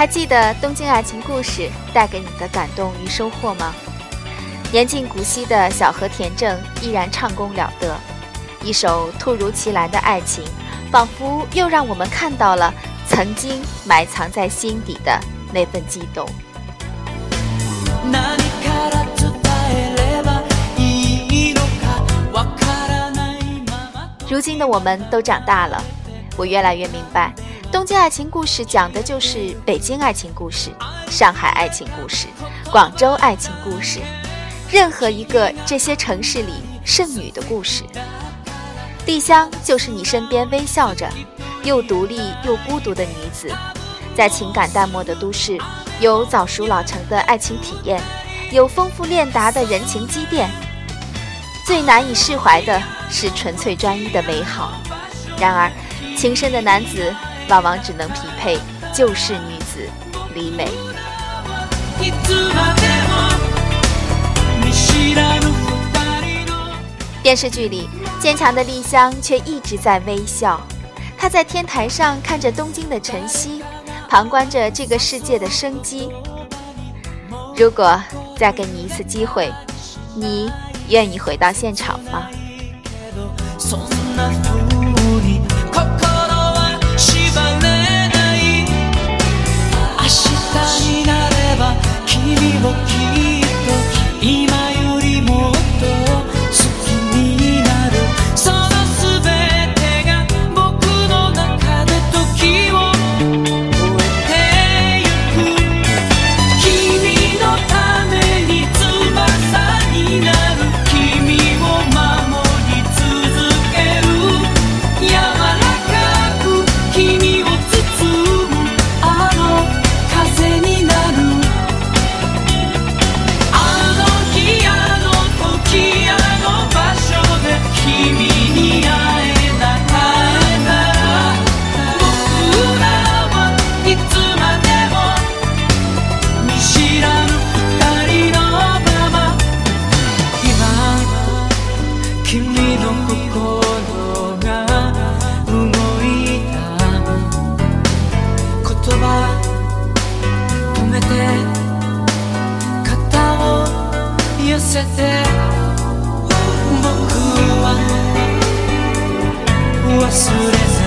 还记得《东京爱情故事》带给你的感动与收获吗？年近古稀的小河田正依然唱功了得，一首突如其来的爱情，仿佛又让我们看到了曾经埋藏在心底的那份悸动。如今的我们都长大了，我越来越明白，东京爱情故事讲的就是北京爱情故事、上海爱情故事、广州爱情故事，任何一个这些城市里剩女的故事。丽香就是你身边微笑着，又独立又孤独的女子，在情感淡漠的都市，有早熟老成的爱情体验，有丰富练达的人情积淀。最难以释怀的是纯粹专一的美好，然而，情深的男子老王只能匹配旧式女子李美。电视剧里，坚强的丽香却一直在微笑。她在天台上看着东京的晨曦，旁观着这个世界的生机。如果再给你一次机会，你？愿意回到现场吗？ 행복 忘れ